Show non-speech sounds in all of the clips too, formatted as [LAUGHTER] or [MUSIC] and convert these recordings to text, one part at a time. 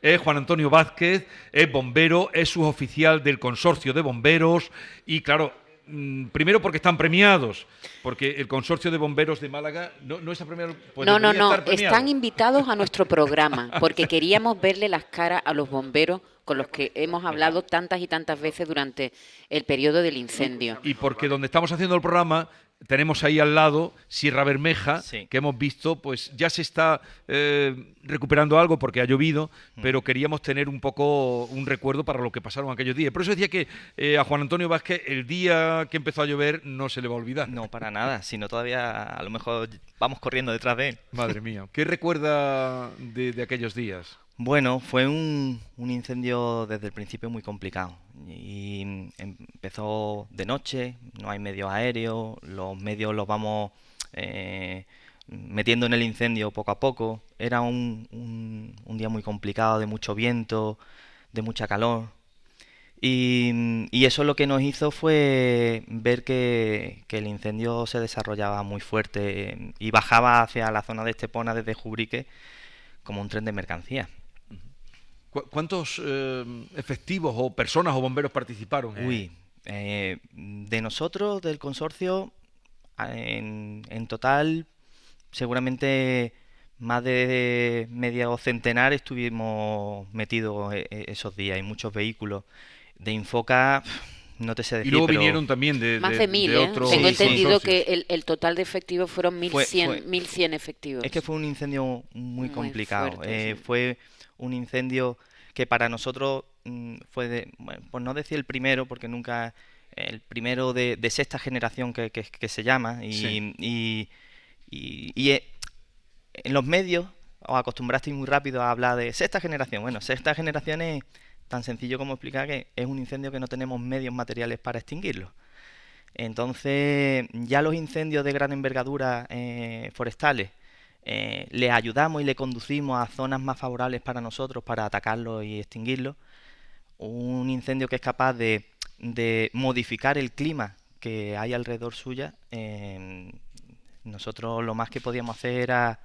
Es Juan Antonio Vázquez, es bombero, es suboficial del consorcio de bomberos y claro, mm, primero porque están premiados, porque el consorcio de bomberos de Málaga no, no está premiado. pues no, no, no, están invitados a nuestro programa porque queríamos verle las caras a los bomberos con los que hemos hablado tantas y tantas veces durante el periodo del incendio. Y porque donde estamos haciendo el programa tenemos ahí al lado Sierra Bermeja, Sí. que hemos visto, pues ya se está eh, recuperando algo porque ha llovido, Mm. pero queríamos tener un poco un recuerdo para lo que pasaron aquellos días. Por eso decía que eh, a Juan Antonio Vázquez el día que empezó a llover no se le va a olvidar. No, para nada, [LAUGHS] sino todavía a lo mejor vamos corriendo detrás de él. Madre mía, ¿qué recuerda de, de aquellos días? Bueno, fue un, incendio desde el principio muy complicado. Y empezó de noche, no hay medios aéreos, los medios los vamos eh, metiendo en el incendio poco a poco. Era un, día muy complicado, de mucho viento, de mucha calor. Y, y eso lo que nos hizo fue ver que, que el incendio se desarrollaba muy fuerte eh, y bajaba hacia la zona de Estepona desde Jubrique como un tren de mercancías. ¿Cu- ¿Cuántos eh, efectivos o personas o bomberos participaron? Uy, eh, de nosotros, del consorcio, a- en, en total, seguramente más de medio centenar estuvimos metidos e- e- esos días y muchos vehículos. De Infoca, no te sé y decir, luego pero vinieron también de, Más de- de mil, de ¿eh? otros Tengo entendido que el, el total de efectivos fueron 1.100, fue- 1100 efectivos. Es que fue un incendio muy Muy complicado. fuerte, eh, sí. Fue un incendio que para nosotros mm, fue, de, bueno, por no decir el primero, porque nunca el primero de, de sexta generación que, que- que se llama. Y, Sí. y- y- y, eh, en los medios os acostumbrasteis muy rápido a hablar de sexta generación. Bueno, sexta generación es tan sencillo como explicar que es un incendio que no tenemos medios materiales para extinguirlo. Entonces, ya los incendios de gran envergadura eh, forestales eh, les ayudamos y le conducimos a zonas más favorables para nosotros para atacarlos y extinguirlos. Un incendio que es capaz de, de modificar el clima que hay alrededor suya, eh, nosotros lo más que podíamos hacer era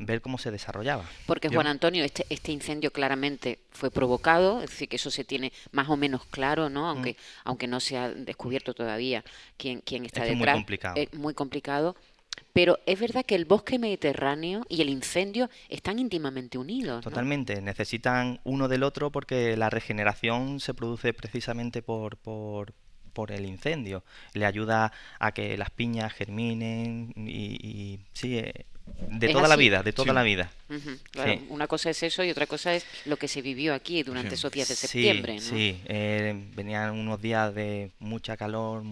ver cómo se desarrollaba. Porque. Juan Antonio, este, este incendio claramente fue provocado, es decir, que eso se tiene más o menos claro, ¿no? Aunque, aunque no se ha descubierto todavía quién, quién está Mm. que es muy detrás. complicado. Es muy complicado. Pero es verdad que el bosque mediterráneo y el incendio están íntimamente unidos. ¿no? Totalmente, necesitan uno del otro porque la regeneración se produce precisamente por, por, por el incendio. Le ayuda a que las piñas germinen y, y sí, eh, de toda la vida, de toda Sí. la vida. Claro, Sí. Una cosa es eso y otra cosa es lo que se vivió aquí durante Sí. esos días de Sí, septiembre. ¿no? Sí, eh, venían unos días de mucha calor,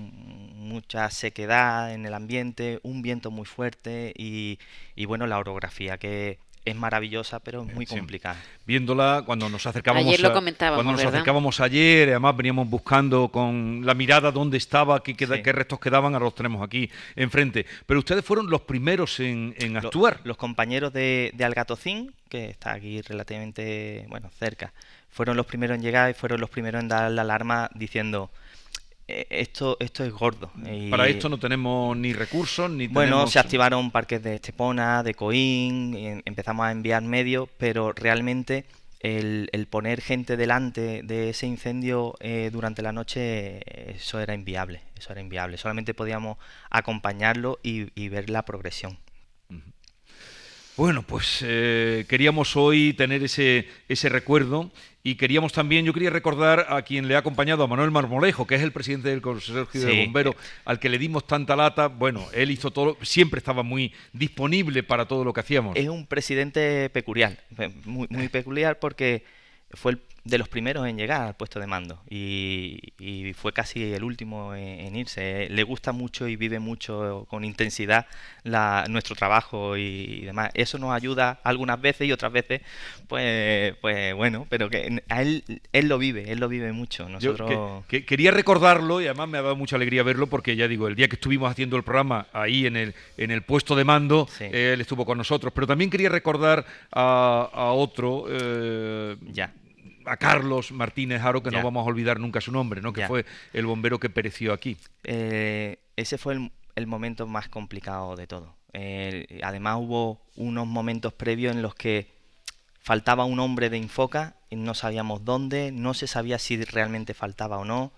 mucha sequedad en el ambiente, un viento muy fuerte y, y bueno, la orografía que es maravillosa pero es muy Sí. complicada. viéndola cuando nos acercábamos Ayer lo a- comentábamos, cuando nos ¿verdad? acercábamos ayer además veníamos buscando con la mirada dónde estaba qué, queda- Sí. qué restos quedaban ahora los tenemos aquí enfrente pero ustedes fueron los primeros en, en actuar Los compañeros de, de Algatocín, que está aquí relativamente, bueno, cerca, fueron los primeros en llegar y fueron los primeros en dar la alarma diciendo, "Eh, esto, esto es gordo. Y, para esto no tenemos ni recursos ni Bueno, tenemos- se activaron parques de Estepona, de Coín, em- empezamos a enviar medios, pero realmente el, el poner gente delante de ese incendio eh, durante la noche, eh, eso era inviable, eso era inviable. Solamente podíamos acompañarlo y, y ver la progresión. Bueno, pues eh, queríamos hoy tener ese, ese recuerdo y queríamos también, yo quería recordar a quien le ha acompañado, a Manuel Marmolejo, que es el presidente del Consejo de. Bomberos, al que le dimos tanta lata. Bueno, él hizo todo, siempre estaba muy disponible para todo lo que hacíamos. Es un presidente peculiar, eh, muy, muy peculiar porque fue el de los primeros en llegar al puesto de mando y, y fue casi el último en, en irse. Le gusta mucho y vive mucho con intensidad la, nuestro trabajo y, demás. Eso nos ayuda algunas veces y otras veces, pues, pues bueno, pero que a él, él lo vive, él lo vive mucho. Yo Nosotros... que- que- quería recordarlo y además me ha dado mucha alegría verlo porque ya digo, el día que estuvimos haciendo el programa ahí en el, en el puesto de mando, Sí. él estuvo con nosotros. Pero también quería recordar a, a otro, eh, Ya. A Carlos Martínez Haro, que Ya. no vamos a olvidar nunca su nombre, ¿no? que Ya. fue el bombero que pereció aquí. Eh, ese fue el, el momento más complicado de todo. Eh, además hubo unos momentos previos en los que faltaba un hombre de Infoca, y no sabíamos dónde, no se sabía si realmente faltaba o no.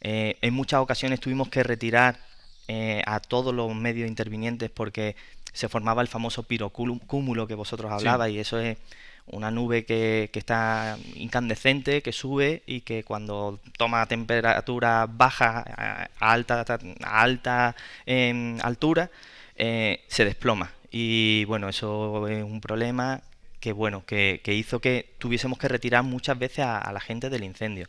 Eh, en muchas ocasiones tuvimos que retirar eh, a todos los medios intervinientes porque se formaba el famoso pirocúmulo que vosotros hablabais y eso es una nube que, que, está incandescente, que sube y que cuando toma temperatura baja a alta, a alta em, altura eh, se desploma. Y bueno, eso es un problema que bueno, que, hizo que tuviésemos que retirar muchas veces a, la gente del incendio.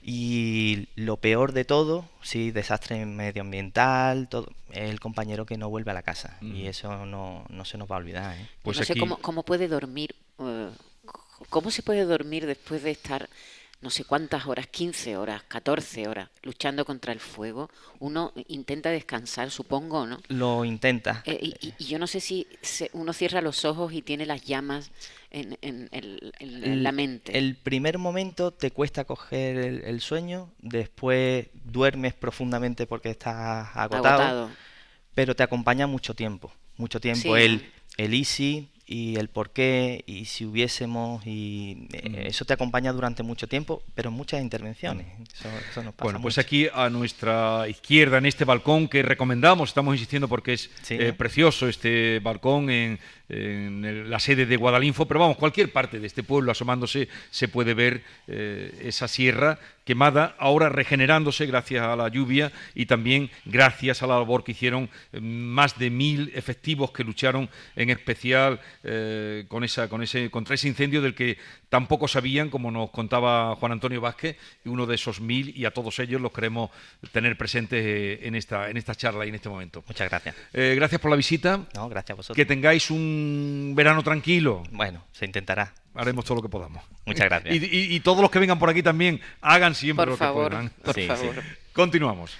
Y lo peor de todo, sí, desastre medioambiental, todo, es el compañero que no vuelve a la casa. Y eso no, no, se nos va a olvidar. ¿eh? Pues no sé cómo, cómo, puede dormir, cómo se puede dormir después de estar no sé cuántas horas, 15 horas, 14 horas, luchando contra el fuego, uno intenta descansar, supongo, ¿no? Lo intenta. Eh, y, yo no sé si uno cierra los ojos y tiene las llamas en, la mente. El primer momento te cuesta coger el, sueño, después duermes profundamente porque estás agotado, pero te acompaña mucho tiempo, mucho tiempo. El, el easy, y el por qué y si hubiésemos y eh, eso te acompaña durante mucho tiempo pero muchas intervenciones. Bueno. Pues aquí a nuestra izquierda en este balcón que recomendamos estamos insistiendo porque es eh, precioso este balcón en, en la sede de Guadalinfo, pero vamos, cualquier parte de este pueblo asomándose se puede ver eh, esa sierra quemada, ahora regenerándose gracias a la lluvia y también gracias a la labor que hicieron eh, más de mil efectivos que lucharon en especial eh, con esa, con ese, contra ese incendio del que tampoco sabían, como nos contaba Juan Antonio Vázquez, y uno de esos mil, y a todos ellos los queremos tener presentes en esta, en esta charla y en este momento. Muchas gracias. gracias por la visita. No, gracias a vosotros. Que tengáis un verano tranquilo. Bueno, se intentará. Haremos todo lo que podamos. Muchas gracias. Y, todos los que vengan por aquí también hagan siempre lo que puedan. Por favor. Continuamos.